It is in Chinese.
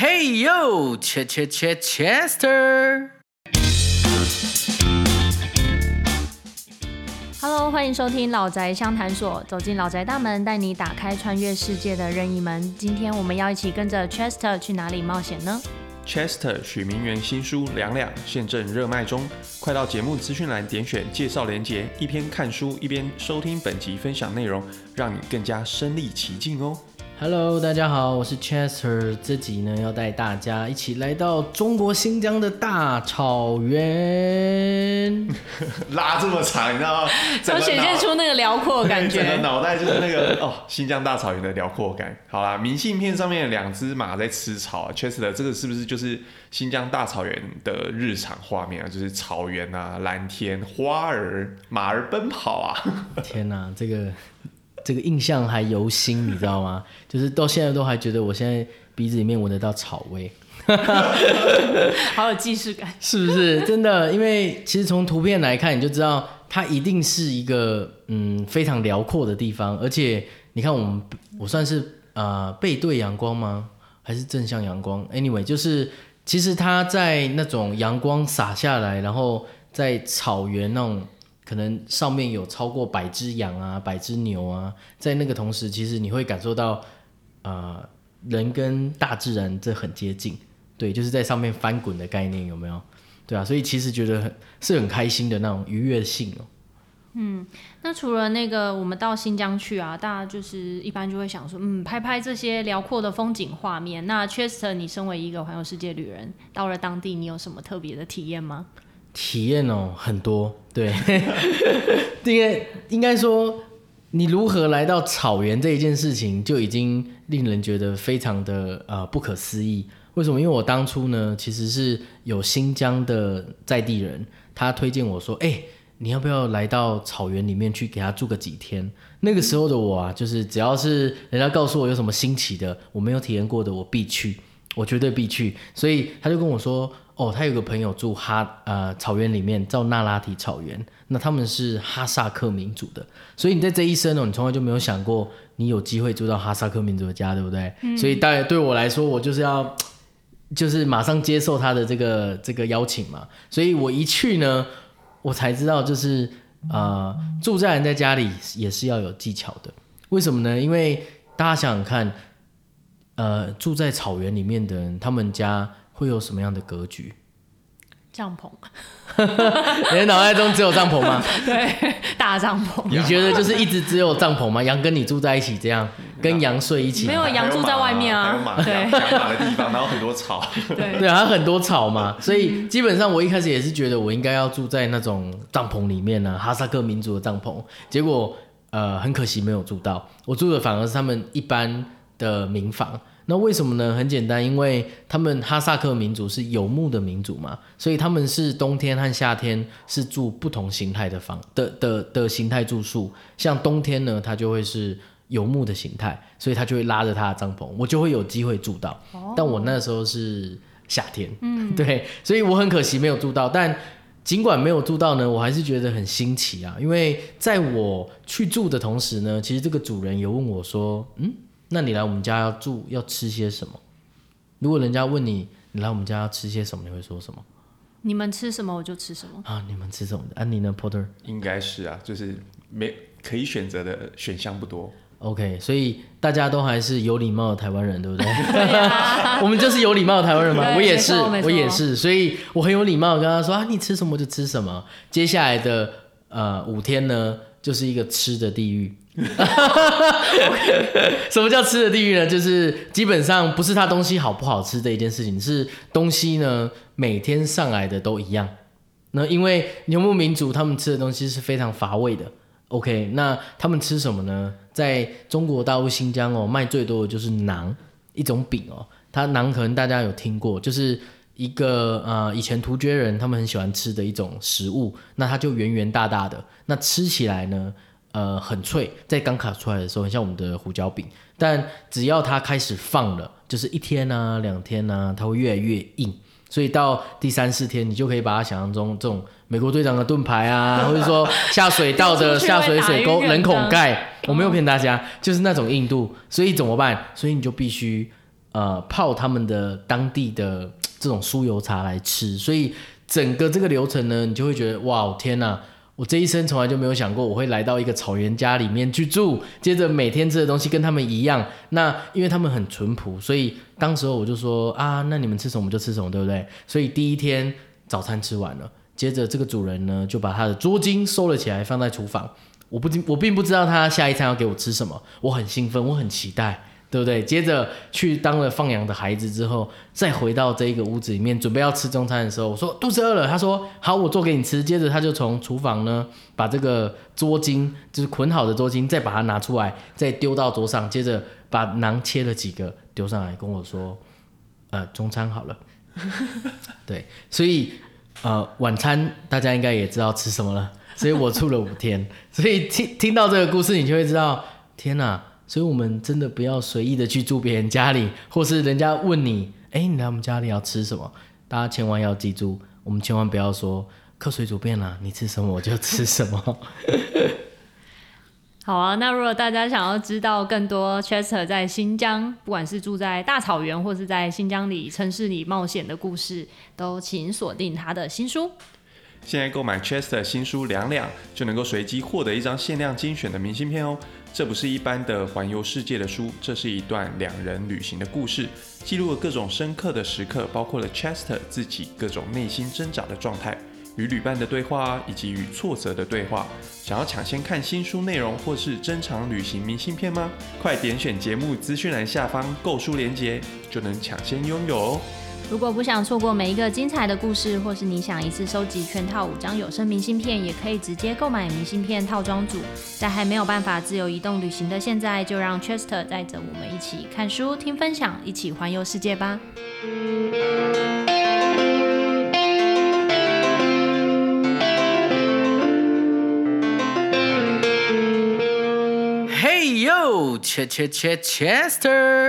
Hey yo, Ch Ch Ch Chester。Hello，欢迎收听老宅相谈所，走进老宅大门，带你打开穿越世界的任意门。今天我们要一起跟着 Chester 去哪里冒险呢？Chester 许明源新书《两两》现正热卖中，快到节目资讯栏点选介绍连结，一边看书一边收听本集分享内容，让你更加身临其境哦。Hello，大家好，我是 Chester。这集呢要带大家一起来到中国新疆的大草原。拉这么长，你知道吗？整都显现出那个辽阔的感整个觉。脑袋就是那个哦，新疆大草原的辽阔感。好啦，明信片上面有两只马在吃草啊，Chester 这个是不是就是新疆大草原的日常画面啊？就是草原啊，蓝天、花儿、马儿奔跑啊。天哪、这个这个印象还犹新，你知道吗？就是到现在都还觉得我现在鼻子里面闻得到草味。好有既视感。是不是真的？因为其实从图片来看，你就知道它一定是一个嗯非常辽阔的地方，而且你看我们我算是呃背对阳光吗？还是正向阳光？Anyway，就是其实它在那种阳光洒下来，然后在草原那种可能上面有超过百只羊啊、百只牛啊，在那个同时，其实你会感受到呃人跟大自然这很接近。对，就是在上面翻滚的概念有没有？对啊，所以其实觉得很是很开心的那种愉悦性哦。嗯那除了那个我们到新疆去啊，大家就是一般就会想说，嗯，拍拍这些辽阔的风景画面。那 Chester，你身为一个环游世界旅人，到了当地，你有什么特别的体验吗？体验哦很多，对，因 为应该说你如何来到草原这一件事情，就已经令人觉得非常的呃不可思议。为什么？因为我当初呢，其实是有新疆的在地人，他推荐我说，哎、你要不要来到草原里面去给他住个几天？那个时候的我啊，就是只要是人家告诉我有什么新奇的，我没有体验过的，我必去，我绝对必去。所以他就跟我说，哦，他有个朋友住哈呃草原里面，叫那拉提草原，那他们是哈萨克民族的，所以你在这一生哦，你从来就没有想过你有机会住到哈萨克民族的家，对不对？所以大概对我来说，我就是要。就是马上接受他的这个这个邀请嘛，所以我一去呢，我才知道就是呃住在人在家里也是要有技巧的。为什么呢？因为大家想想看，呃住在草原里面的人，他们家会有什么样的格局？帐篷，你的脑袋中只有帐篷吗？对，大帐篷，你觉得就是一直只有帐篷吗？羊跟你住在一起，这样跟羊睡一起吗？没有羊住在外面啊还有马，对马的地方，然后很多草。对，对啊，它很多草嘛，所以基本上我一开始也是觉得我应该要住在那种帐篷里面呢、哈萨克民族的帐篷。结果呃，很可惜没有住到，我住的反而是他们一般的民房。那为什么呢？很简单，因为他们哈萨克民族是游牧的民族嘛，所以他们是冬天和夏天是住不同形态的房的的的形态住宿。像冬天呢，它就会是游牧的形态，所以他就会拉着他的帐篷，我就会有机会住到。但我那时候是夏天，嗯，对，所以我很可惜没有住到。但尽管没有住到呢，我还是觉得很新奇啊，因为在我去住的同时呢，其实这个主人有问我说，嗯，那你来我们家要住要吃些什么？如果人家问你，你来我们家要吃些什么，你会说什么你们吃什么我就吃什么。啊？你们吃什么安？啊，你呢，Porter？应该是啊，就是没可以选择的选项不多。OK，所以大家都还是有礼貌的台湾人，对不对？我们就是有礼貌的台湾人嘛，我也是我也是，所以我很有礼貌跟他说啊，你吃什么就吃什么。接下来的呃五天呢，就是一个吃的地狱。什么叫吃的地狱呢？就是基本上不是它东西好不好吃的一件事情，是东西呢每天上来的都一样。那因为游牧民族他们吃的东西是非常乏味的。OK，那他们吃什么呢？在中国大陆新疆哦，卖最多的就是馕，一种饼哦。它馕可能大家有听过，就是一个呃以前突厥人他们很喜欢吃的一种食物。那它就圆圆大大的，那吃起来呢，呃很脆，在刚烤出来的时候很像我们的胡椒饼，但只要它开始放了，就是一天啊两天啊，它会越来越硬。所以到第三四天，你就可以把它想象中这种美国队长的盾牌啊，或者说下水道的下水水沟人孔盖，我没有骗大家，就是那种硬度。所以怎么办？所以你就必须呃泡他们的当地的这种酥油茶来吃，所以整个这个流程呢，你就会觉得哇天呐！我这一生从来就没有想过我会来到一个草原家里面去住，接着每天吃的东西跟他们一样。那因为他们很淳朴，所以当时候我就说啊，那你们吃什么就吃什么，对不对？所以第一天早餐吃完了，接着这个主人呢就把他的桌巾收了起来，放在厨房。我不我并不知道他下一餐要给我吃什么，我很兴奋，我很期待。对不对？接着去当了放羊的孩子之后，再回到这一个屋子里面，准备要吃中餐的时候，我说肚子饿了。他说好，我做给你吃。接着他就从厨房呢，把这个桌巾，就是捆好的桌巾，再把它拿出来，再丢到桌上。接着把馕切了几个丢上来，跟我说，呃，中餐好了。对，所以呃，晚餐大家应该也知道吃什么了。所以我住了五天。所以听听到这个故事，你就会知道，天哪！所以，我们真的不要随意的去住别人家里，或是人家问你，哎，你来我们家里要吃什么？大家千万要记住，我们千万不要说客随主便啦，你吃什么我就吃什么。好啊，那如果大家想要知道更多 Chester 在新疆，不管是住在大草原，或是在新疆里城市里冒险的故事，都请锁定他的新书。现在购买 Chester 新书两两，就能够随机获得一张限量精选的明信片哦。这不是一般的环游世界的书，这是一段两人旅行的故事，记录了各种深刻的时刻，包括了 Chester 自己各种内心挣扎的状态，与旅伴的对话，以及与挫折的对话。想要抢先看新书内容或是珍藏旅行明信片吗？快点选节目资讯栏下方购书链接，就能抢先拥有哦。如果不想错过每一个精彩的故事，或是你想一次收集全套五张有声明信片，也可以直接购买明信片套装组。在还没有办法自由移动旅行的现在，就让 Chester 带着我们一起看书、听分享，一起环游世界吧。Hey yo，切切切，Chester。